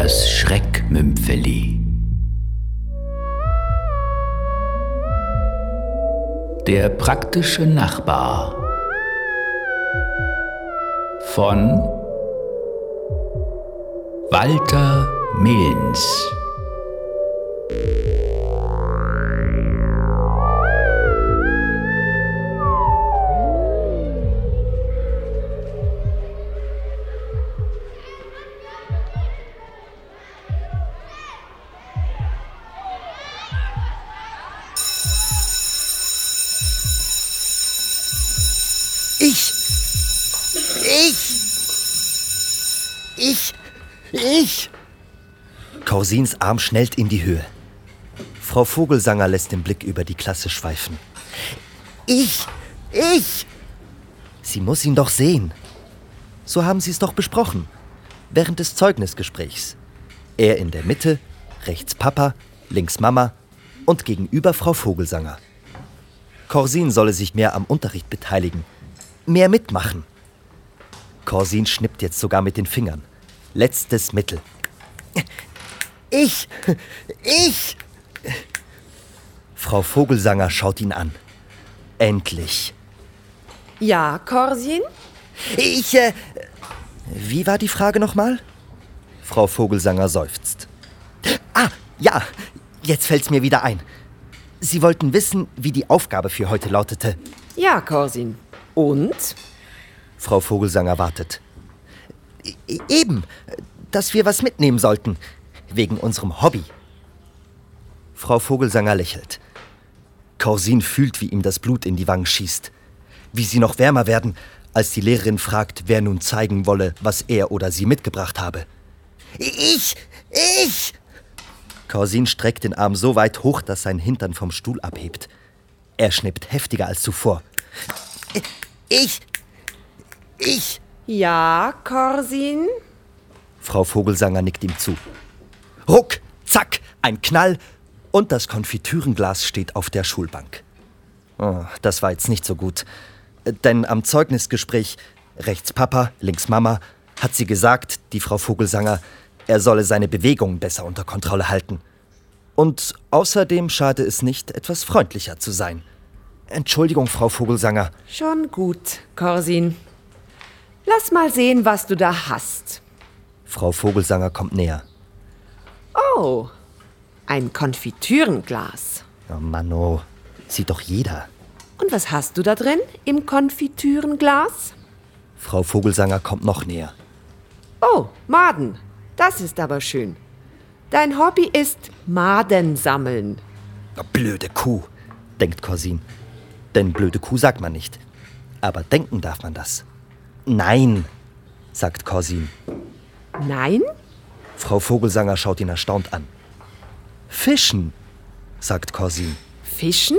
Das Schreckmümpfeli. Der praktische Nachbar von Walter Milns. Ich. Ich. Ich. Corsins Arm schnellt in die Höhe. Frau Vogelsanger lässt den Blick über die Klasse schweifen. Ich. Ich. Sie muss ihn doch sehen. So haben sie es doch besprochen. Während des Zeugnisgesprächs. Er in der Mitte, rechts Papa, links Mama und gegenüber Frau Vogelsanger. Corsin solle sich mehr am Unterricht beteiligen, mehr mitmachen. Corsin schnippt jetzt sogar mit den Fingern. Letztes Mittel. Ich. Ich. Frau Vogelsanger schaut ihn an. Endlich. Ja, Corsin? Ich. Äh, Wie war die Frage nochmal? Frau Vogelsanger seufzt. ah, ja. Jetzt fällt's mir wieder ein. Sie wollten wissen, wie die Aufgabe für heute lautete. Ja, Corsin. Und? Frau Vogelsanger wartet. E- Eben, dass wir was mitnehmen sollten. Wegen unserem Hobby. Frau Vogelsanger lächelt. Corsin fühlt, wie ihm das Blut in die Wangen schießt. Wie sie noch wärmer werden, als die Lehrerin fragt, wer nun zeigen wolle, was er oder sie mitgebracht habe. Ich. Ich. Corsin streckt den Arm so weit hoch, dass sein Hintern vom Stuhl abhebt. Er schnippt heftiger als zuvor. Ich. Ich. Ja, Corsin? Frau Vogelsanger nickt ihm zu. Ruck, zack, ein Knall und das Konfitürenglas steht auf der Schulbank. Oh, das war jetzt nicht so gut. Denn am Zeugnisgespräch, rechts Papa, links Mama, hat sie gesagt, die Frau Vogelsanger, er solle seine Bewegungen besser unter Kontrolle halten. Und außerdem schade es nicht, etwas freundlicher zu sein. Entschuldigung, Frau Vogelsanger. Schon gut, Corsin. Lass mal sehen, was du da hast. Frau Vogelsanger kommt näher. Oh, ein Konfitürenglas. Oh Mann, oh, sieht doch jeder. Und was hast du da drin im Konfitürenglas? Frau Vogelsanger kommt noch näher. Oh, Maden. Das ist aber schön. Dein Hobby ist Maden sammeln. Blöde Kuh, denkt Corsin. Denn blöde Kuh sagt man nicht. Aber denken darf man das. Nein, sagt Corsin. Nein? Frau Vogelsanger schaut ihn erstaunt an. Fischen, sagt Corsin. Fischen?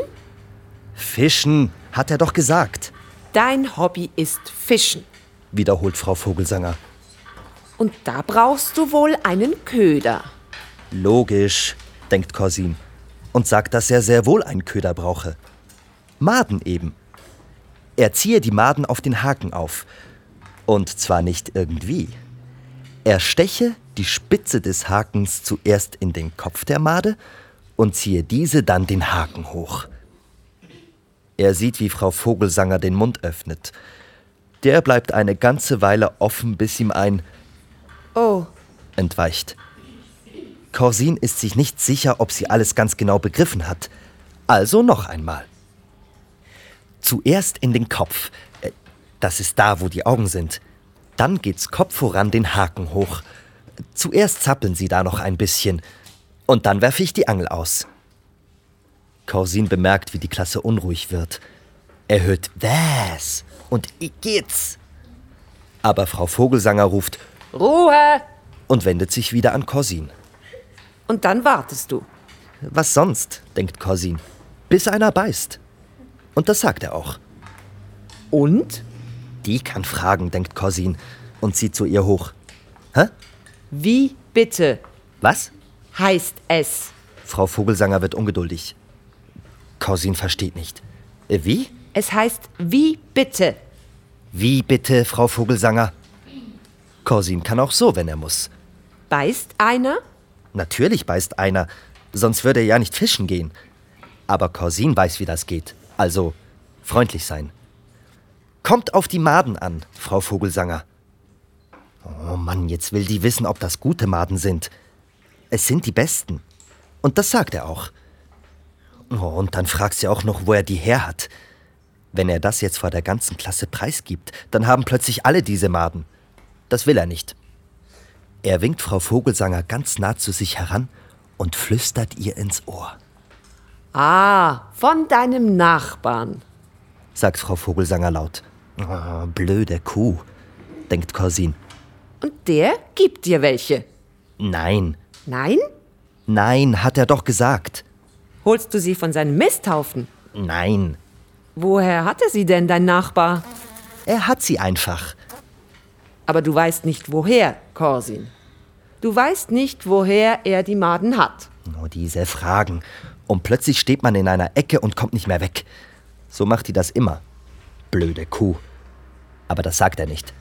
Fischen, hat er doch gesagt, Dein Hobby ist Fischen. wiederholt Frau Vogelsanger. Und da brauchst du wohl einen Köder. Logisch, denkt Corsin und sagt, dass er sehr wohl einen Köder brauche. Maden eben. Er ziehe die Maden auf den Haken auf. Und zwar nicht irgendwie. Er steche die Spitze des Hakens zuerst in den Kopf der Made und ziehe diese dann den Haken hoch. Er sieht, wie Frau Vogelsanger den Mund öffnet. Der bleibt eine ganze Weile offen, bis ihm ein Oh, entweicht. Corsin ist sich nicht sicher, ob sie alles ganz genau begriffen hat. Also noch einmal. Zuerst in den Kopf. Das ist da, wo die Augen sind. Dann geht's Kopf voran den Haken hoch. Zuerst zappeln sie da noch ein bisschen. Und dann werfe ich die Angel aus. Corsin bemerkt, wie die Klasse unruhig wird. Er hört Was und ich geht's. Aber Frau Vogelsanger ruft Ruhe! und wendet sich wieder an Corsin. Und dann wartest du. Was sonst, denkt Corsin, bis einer beißt. Und das sagt er auch. Und? Die kann fragen, denkt Corsin und zieht zu ihr hoch. Hä? Wie bitte Was? heißt es? Frau Vogelsanger wird ungeduldig. Corsin versteht nicht. Äh, Wie? Es heißt wie bitte. Wie bitte, Frau Vogelsanger? Corsin kann auch so, wenn er muss. Beißt einer? Natürlich beißt einer, sonst würde er ja nicht fischen gehen. Aber Corsin weiß, wie das geht. Also freundlich sein. Kommt auf die Maden an, Frau Vogelsanger. Oh Mann, jetzt will die wissen, ob das gute Maden sind. Es sind die besten. Und das sagt er auch. Oh, und dann fragt sie auch noch, wo er die her hat. Wenn er das jetzt vor der ganzen Klasse preisgibt, dann haben plötzlich alle diese Maden. Das will er nicht. Er winkt Frau Vogelsanger ganz nah zu sich heran und flüstert ihr ins Ohr. Ah, von deinem Nachbarn. sagt Frau Vogelsanger laut. Oh, blöde Kuh, denkt Corsin. Und der gibt dir welche. Nein, Nein? nein, hat er doch gesagt. Holst du sie von seinem Misthaufen? Nein, Woher hat er sie denn, dein Nachbar? er hat sie einfach. Aber du weißt nicht woher, Corsin. Du weißt nicht, woher er die Maden hat. Nur diese Fragen. Und plötzlich steht man in einer Ecke und kommt nicht mehr weg. So macht die das immer. Blöde Kuh. Aber das sagt er nicht.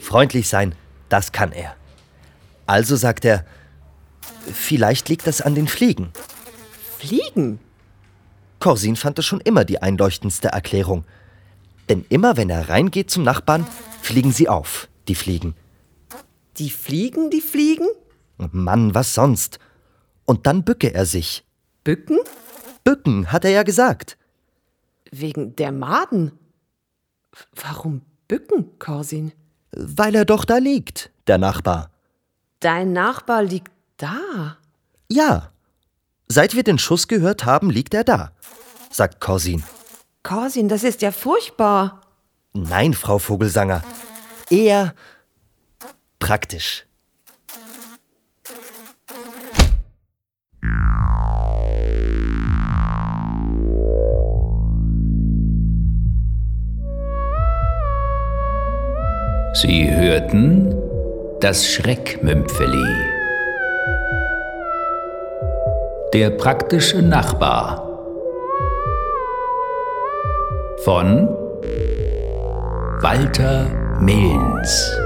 Freundlich sein, das kann er. Also sagt er, vielleicht liegt das an den Fliegen. Fliegen? Corsin fand das schon immer die einleuchtendste Erklärung. Denn immer wenn er reingeht zum Nachbarn, fliegen sie auf, die Fliegen. Die fliegen, die fliegen? Mann, was sonst? Und dann bücke er sich. Bücken? Bücken, hat er ja gesagt. Wegen der Maden. Warum bücken, Corsin? Weil er doch da liegt, der Nachbar. Dein Nachbar liegt da. Ja. Seit wir den Schuss gehört haben, liegt er da, sagt Corsin. Corsin, das ist ja furchtbar. Nein, Frau Vogelsanger. Eher praktisch. Sie hörten das Schreckmümpfeli. Der praktische Nachbar. Von Walter Milns.